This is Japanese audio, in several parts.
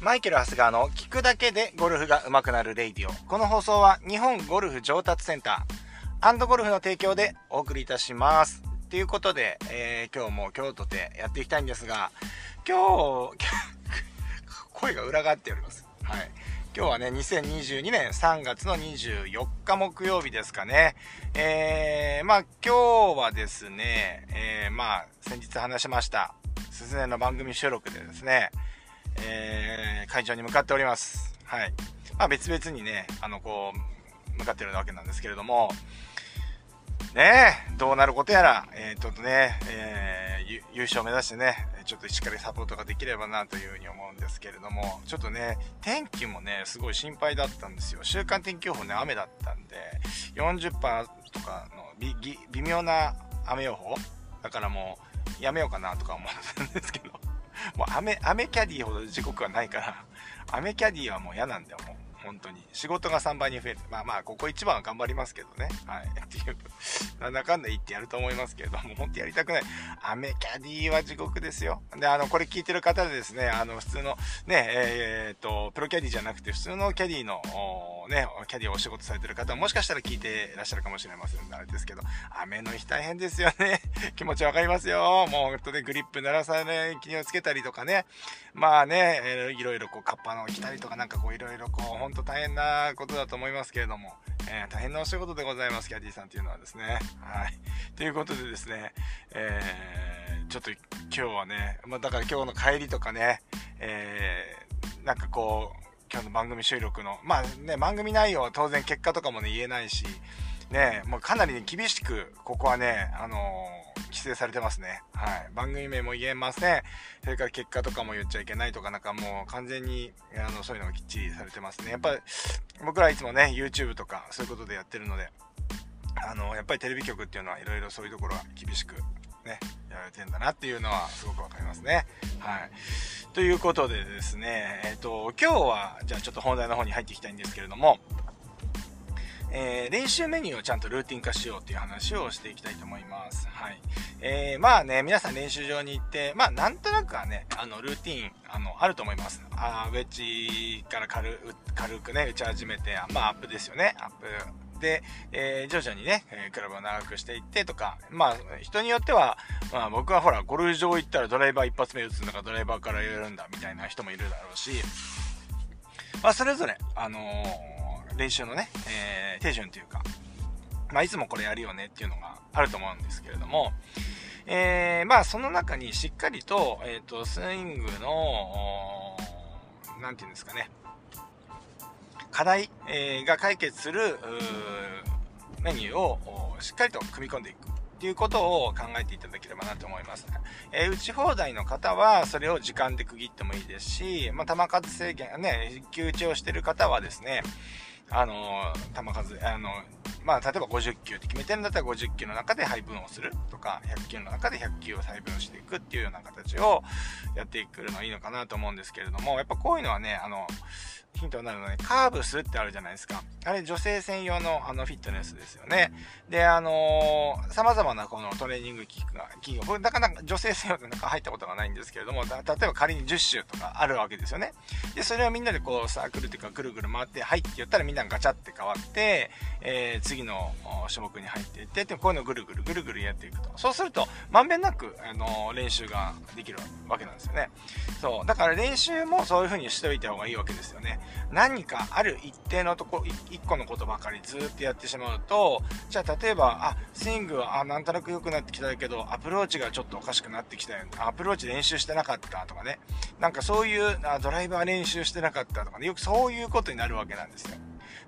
マイケル・ハスガーの聞くだけでゴルフが上手くなるレイディオ。この放送は日本ゴルフ上達センターゴルフの提供でお送りいたします。ということで、えー、今日も京都でやっていきたいんですが、今日、声が裏返っております。はい。今日はね、2022年3月の24日木曜日ですかね。えー、まあ今日はですね、えー、まあ先日話しました、すずねの番組収録でですね、えー、会場に向かっております。はい。まあ別々にね、あの、こう、向かってるわけなんですけれども、ねえどうなることやら、えー、ちょっとね、えー、優勝目指してね、ちょっとしっかりサポートができればなというふうに思うんですけれども、ちょっとね、天気もね、すごい心配だったんですよ。週間天気予報ね、雨だったんで、40%とかの微妙な雨予報だからもう、やめようかなとか思ったんですけど、もう雨、雨キャディーほど時刻はないから、雨キャディーはもう嫌なんだよ、もう。本当に。仕事が3倍に増える。まあまあ、ここ一番は頑張りますけどね。はい。っていう、なんだかんだ言ってやると思いますけれども、本当やりたくない。アメキャディは地獄ですよ。で、あの、これ聞いてる方でですね、あの、普通の、ね、えー、っと、プロキャディじゃなくて、普通のキャディの、ね、キャディをお仕事されてる方もしかしたら聞いてらっしゃるかもしれませんあれですけど、雨の日大変ですよね。気持ちわかりますよ。もう本当にグリップ鳴らさない気をつけたりとかね。まあね、えー、いろいろこう、カッパの着たりとかなんかこう、いろいろこう、んと大変なことだと思いますけれども、えー、大変なお仕事でございます、キャディさんっていうのはですね。はい。ということでですね、えー、ちょっと今日はね、まあだから今日の帰りとかね、えー、なんかこう、今日の番組収録の、まあね、番組内容は当然結果とかもね、言えないし、ね、もうかなり、ね、厳しく、ここはね、あのー、規制されてますね。はい。番組名も言えません。それから結果とかも言っちゃいけないとか、なんかもう完全に、あの、そういうのがきっちりされてますね。やっぱり、僕らいつもね、YouTube とか、そういうことでやってるので、あの、やっぱりテレビ局っていうのはいろいろそういうところは厳しく、ね、やられてんだなっていうのはすごくわかりますね。はい。ということでですね、えっ、ー、と、今日は、じゃあちょっと本題の方に入っていきたいんですけれども、えー、練習メニューをちゃんとルーティン化しようっていう話をしていきたいと思います。はい。えー、まあね、皆さん練習場に行って、まあなんとなくはね、あの、ルーティン、あの、あると思います。あウェッジから軽軽くね、打ち始めて、まあアップですよね。アップで、えー、徐々にね、えクラブを長くしていってとか、まあ、人によっては、まあ僕はほら、ゴルフ場行ったらドライバー一発目打つのかドライバーからやるんだみたいな人もいるだろうし、まあそれぞれ、あのー、練習のね、えー、手順というか、まあいつもこれやるよねっていうのがあると思うんですけれども、えー、まあその中にしっかりと、えっ、ー、と、スイングの、なんていうんですかね、課題、えが解決するメニューをしっかりと組み込んでいくっていうことを考えていただければなと思います。えー、打ち放題の方はそれを時間で区切ってもいいですし、まあ、球数制限、ね、休打ちをしてる方はですね、あの球数、あのまあ、例えば50球って決めてるんだったら50球の中で配分をするとか、100球の中で100球を配分していくっていうような形をやっていくのがいいのかなと思うんですけれども、やっぱこういうのはね、あの、ヒントになるので、カーブスってあるじゃないですか。あれ女性専用のあのフィットネスですよね。で、あのー、様々なこのトレーニング機器が、機器が、なかなか女性専用でなんか入ったことがないんですけれども、例えば仮に10周とかあるわけですよね。で、それをみんなでこうサークルっていうかぐるぐる回って、はいって言ったらみんなガチャって変わって、えー、次の種目に入っていって、で、こういうのをぐるぐるぐるぐるやっていくと。そうすると、まんべんなく、あのー、練習ができるわけなんですよね。そう。だから練習もそういう風にしておいた方がいいわけですよね。何かある一定のとこ、一個のことばかりずっとやってしまうと、じゃあ例えば、あ、スイングは、あ、なんとなく良くなってきたけど、アプローチがちょっとおかしくなってきたよ、アプローチ練習してなかったとかね。なんかそういうあ、ドライバー練習してなかったとかね。よくそういうことになるわけなんですよ。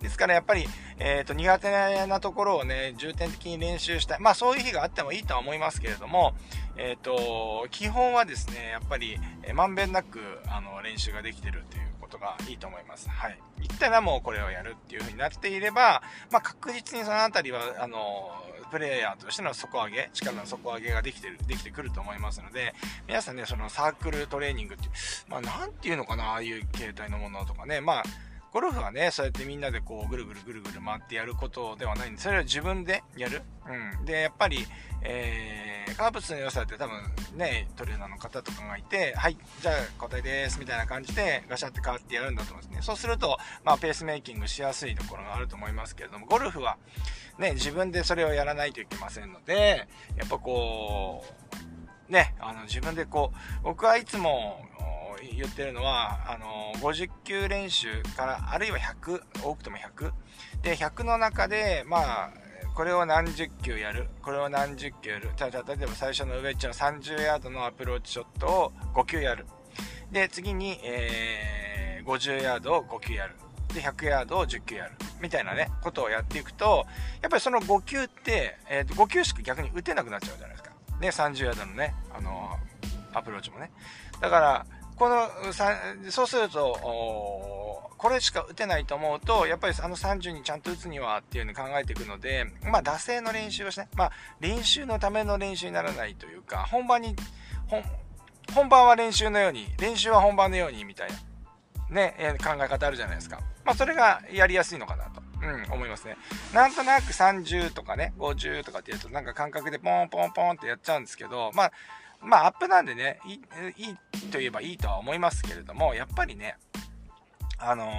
ですからやっぱり、えっ、ー、と、苦手なところをね、重点的に練習したい。まあそういう日があってもいいとは思いますけれども、えっ、ー、と、基本はですね、やっぱり、え、まんべんなく、あの、練習ができてるっていうことがいいと思います。はい。言ったらもうこれをやるっていう風になっていれば、まあ確実にそのあたりは、あの、プレイヤーとしての底上げ、力の底上げができてる、できてくると思いますので、皆さんね、そのサークルトレーニングっていう、まあなんていうのかな、ああいう形態のものとかね、まあ、ゴルフはね、そうやってみんなでこう、ぐるぐるぐるぐる回ってやることではないんで、それは自分でやる。うん。で、やっぱり、えー、カーブスの良さって多分ね、トレーナーの方とかがいて、はい、じゃあ答えです、みたいな感じでガシャって変わってやるんだと思うんですね。そうすると、まあ、ペースメイキングしやすいところがあると思いますけれども、ゴルフは、ね、自分でそれをやらないといけませんので、やっぱこう、ね、あの、自分でこう、僕はいつも、言ってるのは、あの、50球練習から、あるいは100、多くても100。で、100の中で、まあ、これを何十球やる、これを何十球やる。例えば最初のウェッジの30ヤードのアプローチショットを5球やる。で、次に、えー、50ヤードを5球やる。で、100ヤードを10球やる。みたいなね、ことをやっていくと、やっぱりその5球って、えー、5球しか逆に打てなくなっちゃうじゃないですか。ね、30ヤードのね、あのー、アプローチもね。だから、この、そうすると、これしか打てないと思うと、やっぱりあの30にちゃんと打つにはっていう風に考えていくので、まあ、惰性の練習をして、ね、まあ、練習のための練習にならないというか、本番に、本番は練習のように、練習は本番のようにみたいな、ね、考え方あるじゃないですか。まあ、それがやりやすいのかなと。うん、思いますね。なんとなく30とかね、50とかってやると、なんか感覚でポンポンポンってやっちゃうんですけど、まあ、まあ、アップなんでね、いいいと言えばいいとは思いますけれども、やっぱりね、あのー、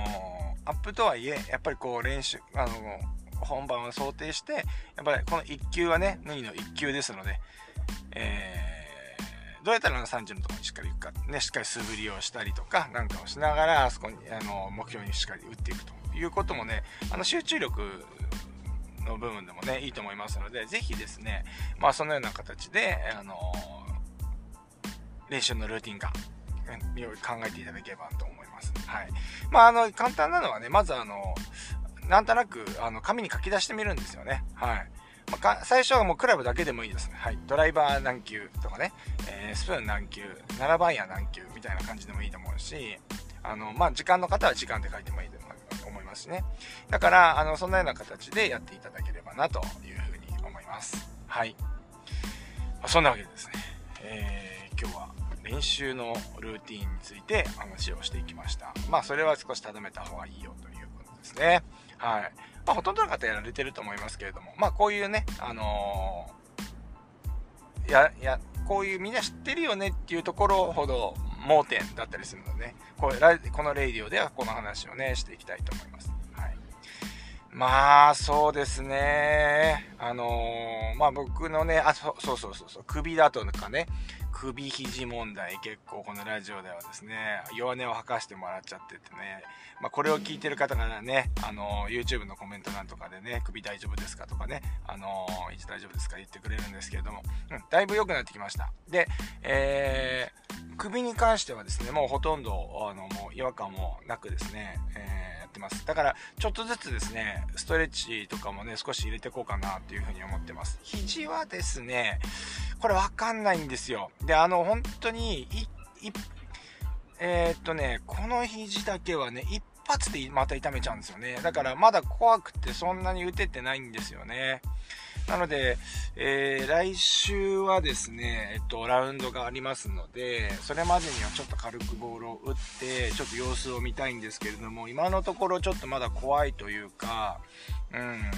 アップとはいえ、やっぱりこう練習、あのー、本番を想定して、やっぱりこの1球はね、脱ぎの1球ですので、えー、どうやったら30のところにしっかり行くか、ね、しっかり素振りをしたりとか、なんかをしながら、あそこに、あの、目標にしっかり打っていくということもね、あの、集中力の部分でもね、いいと思いますので、ぜひですね、まあそのような形で、あの練習のルーティン化、考えていただければと思います。はい。まあ、あの、簡単なのはね、まずあの、なんとなく、あの、紙に書き出してみるんですよね。はい。まあ、最初はもうクラブだけでもいいですね。はい。ドライバー何球とかね、えー、スプーン何球、7番や何球みたいな感じでもいいと思うし、あの、まあ、時間の方は時間で書いてもいいと思いますしね。だから、あの、そんなような形でやっていただければなというふうに思います。はい。まあ、そんなわけでですね、えー、今日は練習のルーティンについて話をしていきました。まあ、それは少し定めた方がいいよということですね。はい。まあ、ほとんどの方やられてると思いますけれども、まあ、こういうね、あのー、や、や、こういうみんな知ってるよねっていうところほど盲点だったりするのでね、これこのレイディオではこの話をね、していきたいと思います。はい。まあ、そうですね。あのー、まあ僕のね、あ、そうそうそうそう、首だとかね、首肘問題結構このラジオではですね、弱音を吐かしてもらっちゃっててね、まあ、これを聞いてる方がね、あの、YouTube のコメント欄とかでね、首大丈夫ですかとかね、あの、位置大丈夫ですか言ってくれるんですけれども、うん、だいぶ良くなってきました。で、えー、首に関してはですね、もうほとんど、あの、もう違和感もなくですね、えー、やってます。だから、ちょっとずつですね、ストレッチとかもね、少し入れていこうかなっていうふうに思ってます。肘はですね、これわかんないんですよ。で、あの、本当に、い、い、えー、っとね、この肘だけはね、一発でまた痛めちゃうんですよね。だからまだ怖くてそんなに打ててないんですよね。なので、えー、来週はですね、えっと、ラウンドがありますので、それまでにはちょっと軽くボールを打って、ちょっと様子を見たいんですけれども、今のところちょっとまだ怖いというか、うん、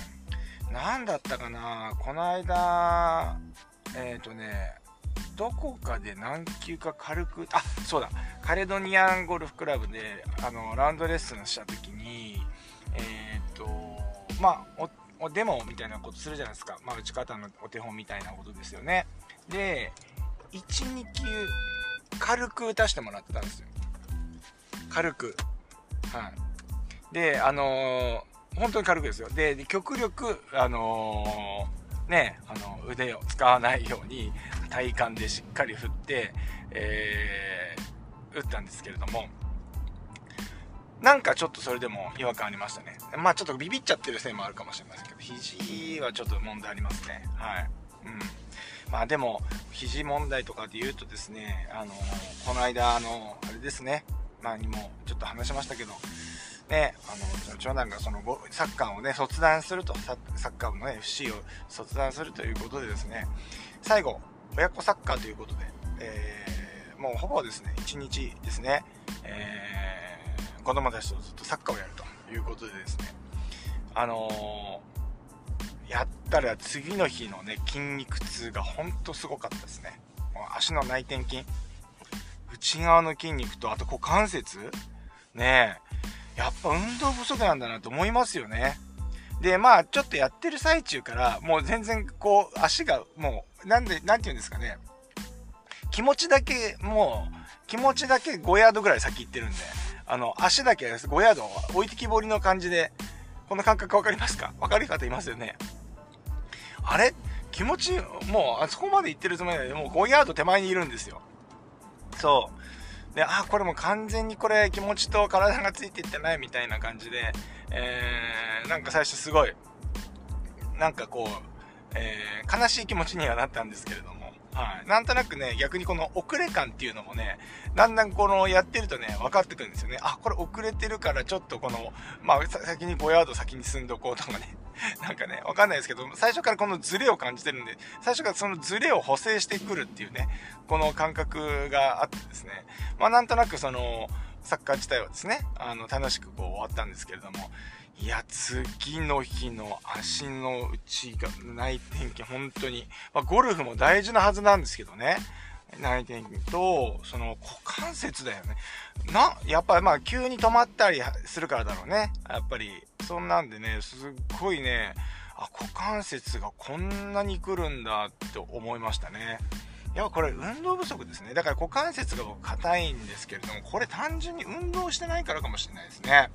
何だったかな、この間、えっ、ー、とね、どこかで何球か軽く、あ、そうだ、カレドニアンゴルフクラブで、あの、ラウンドレッスンした時に、えっ、ー、と、まあ、お、デモみたいなことするじゃないですか。まあ、打ち方のお手本みたいなことですよね。で、1、2球、軽く打たせてもらってたんですよ。軽く。はい。で、あのー、本当に軽くですよ。で、極力、あのーね、あの腕を使わないように体幹でしっかり振って、えー、打ったんですけれども、なんかちょっとそれでも違和感ありましたね。まあちょっとビビっちゃってるせいもあるかもしれませんけど、肘はちょっと問題ありますね。はい。うん。まあでも、肘問題とかで言うとですね、あのこの間、あのあれですね、前にもちょっと話しましたけど、ね、あの、長男がそのサッカーをね、卒団すると、サッカー部の FC を卒団するということでですね、最後、親子サッカーということで、えー、もうほぼですね、1日ですね、えー、子供たちとずっとサッカーをやるということでですね、あのー、やったら次の日のね、筋肉痛がほんとすごかったですね。もう足の内転筋内側の筋肉と、あと股関節ねえ、やっぱ運動不足なんだなと思いますよね。で、まあ、ちょっとやってる最中から、もう全然こう、足がもう、なんで、なんて言うんですかね。気持ちだけ、もう、気持ちだけ5ヤードぐらい先行ってるんで、あの、足だけ5ヤード置いてきぼりの感じで、この感覚わかりますか？わかる方いますよね。あれ？気持ち、もう、あそこまで行ってるつもりで、もう5ヤード手前にいるんですよ。そう。で、あ、これも完全にこれ気持ちと体がついていってないみたいな感じで、えー、なんか最初すごい、なんかこう、えー、悲しい気持ちにはなったんですけれども、はい。なんとなくね、逆にこの遅れ感っていうのもね、だんだんこのやってるとね、分かってくるんですよね。あ、これ遅れてるからちょっとこの、まあ、先に5ヤード先に進んどこうとかね。なんかね、わかんないですけど、最初からこのズレを感じてるんで、最初からそのズレを補正してくるっていうね、この感覚があってですね、まあなんとなくその、サッカー自体はですね、あの、楽しくこう終わったんですけれども、いや、次の日の足の内が、内転筋、本当に。まあ、ゴルフも大事なはずなんですけどね。内転筋と、その股関節だよね。な、やっぱりまあ急に止まったりするからだろうね。やっぱり、そんなんでね、すっごいね、あ、股関節がこんなに来るんだって思いましたね。いや、これ運動不足ですね。だから股関節が硬いんですけれども、これ単純に運動してないからかもしれないですね。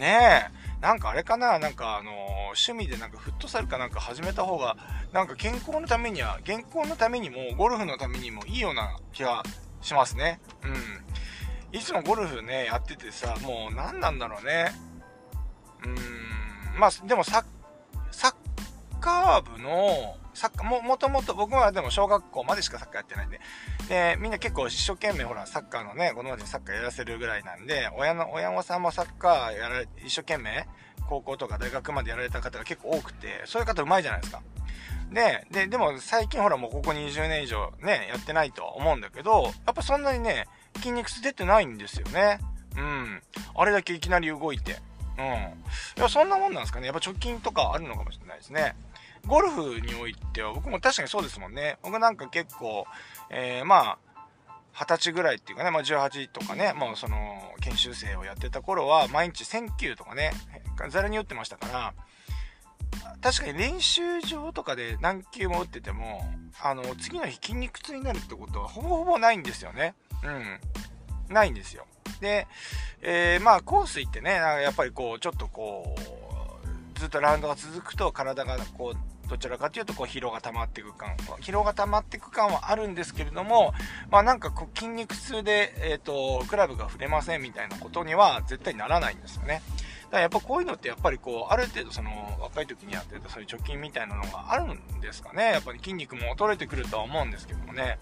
ねえ。なんかあれかな？なんかあのー、趣味でなんかフットサルかなんか始めた方が、なんか健康のためには、健康のためにも、ゴルフのためにもいいような気がしますね。うん。いつもゴルフね、やっててさ、もう何なんだろうね。うん。まあ、でもサッ、サッカー部の、サッカー、も、もともと僕はでも小学校までしかサッカーやってないんで、で、みんな結構一生懸命ほら、サッカーのね、子供たちにサッカーやらせるぐらいなんで、親の、親御さんもサッカーやられ、一生懸命、高校とか大学までやられた方が結構多くて、そういう方うまいじゃないですか。で、で、でも最近ほらもうここ20年以上ね、やってないとは思うんだけど、やっぱそんなにね、筋肉痛出てないんですよね。うん。あれだけいきなり動いて。うん。いや、そんなもんなんですかね。やっぱ貯金とかあるのかもしれないですね。ゴルフにおいては僕も確かにそうですもんね。僕なんか結構、えー、まあ、二十歳ぐらいっていうかね、まあ18とかね、もうその、研修生をやってた頃は、毎日1000球とかね、ざらに打ってましたから、確かに練習場とかで何球も打ってても、あの、次の日筋肉痛になるってことはほぼほぼないんですよね。うん。ないんですよ。で、えー、まあ、コース行ってね、やっぱりこう、ちょっとこう、ずっとラウンドが続くと体がこう、どちらかというとこう疲労が溜まっていく感。疲労が溜まっていく感はあるんですけれどもまあなんかこう筋肉痛で、えーと、クラブが触れませんみたいなことには絶対ならないんですよね。だからやっぱこういうのってやっぱりこうある程度その若い時にやってたそういう貯金みたいなのがあるんですかね。やっぱり筋肉も衰えてくるとは思うんですけどもね。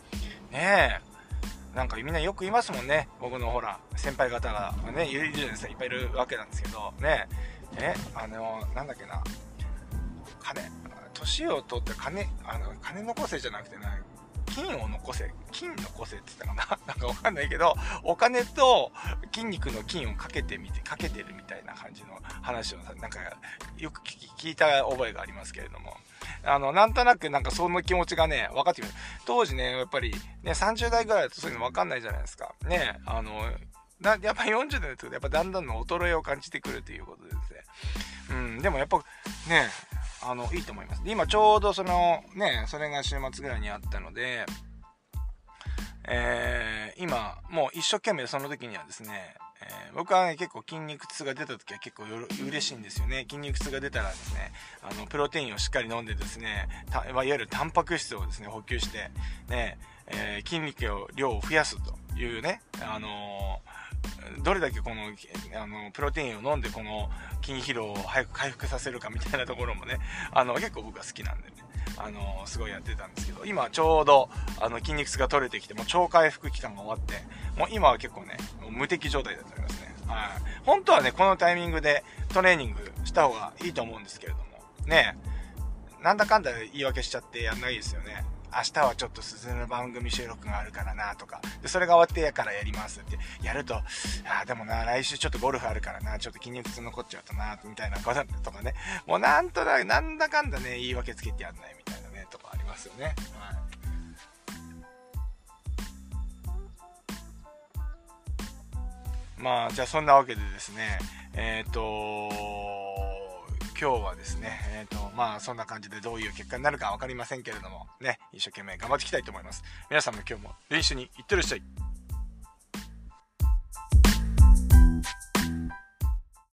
ねえ。なんかみんなよく言いますもんね。僕のほら先輩方がねいるじゃないですか。いっぱいいるわけなんですけど。ねえあのなんだっけな。金年を取って金あの金残せじゃなくてな金を残せ金残せって言ったかな。なんかわかんないけどお金と筋肉の金をかけてみてかけてるみたいな感じの話をなんかよく聞いた覚えがありますけれども。あのなんとなくなんかその気持ちがね分かってくる。当時ねやっぱりね30代ぐらいだとそういうの分かんないじゃないですか。ねあの やっぱ40代のとやっぱだんだんの衰えを感じてくるということでですねうんでもやっぱねあの、いいと思います。今ちょうどその、ね、それが週末ぐらいにあったので、えー、今、もう一生懸命その時にはですね、えー、僕はね、結構筋肉痛が出た時は結構嬉しいんですよね。筋肉痛が出たらですね、あの、プロテインをしっかり飲んでですね、いわゆるタンパク質をですね、補給して、ね、えー、筋肉を量を増やすというね、あのーどれだけこの、あの、プロテインを飲んでこの筋疲労を早く回復させるかみたいなところもね、あの、結構僕は好きなんでね、あの、すごいやってたんですけど、今ちょうど、あの、筋肉痛が取れてきて、もう超回復期間が終わって、もう今は結構ね、もう無敵状態だと思いますね。はい。本当はね、このタイミングでトレーニングした方がいいと思うんですけれども、ね、なんだかんだ言い訳しちゃってやんないですよね。明日はちょっと鈴の番組収録があるからなとか、で、それが終わってやからやりますってやると、あ、でもな、来週ちょっとゴルフあるからな、ちょっと筋肉痛残っちゃうとな、みたいなこととかね、もうなんとなく、なんだかんだね、言い訳つけてやんないみたいなね、とかありますよね。はい。まあ、じゃあそんなわけでですね、えっ、ー、と今日はですね、えっ、ー、と、まあ、そんな感じでどういう結果になるか分かりませんけれども、ね、一生懸命頑張っていきたいと思います。皆さんも今日も練習に行ってらっしゃい。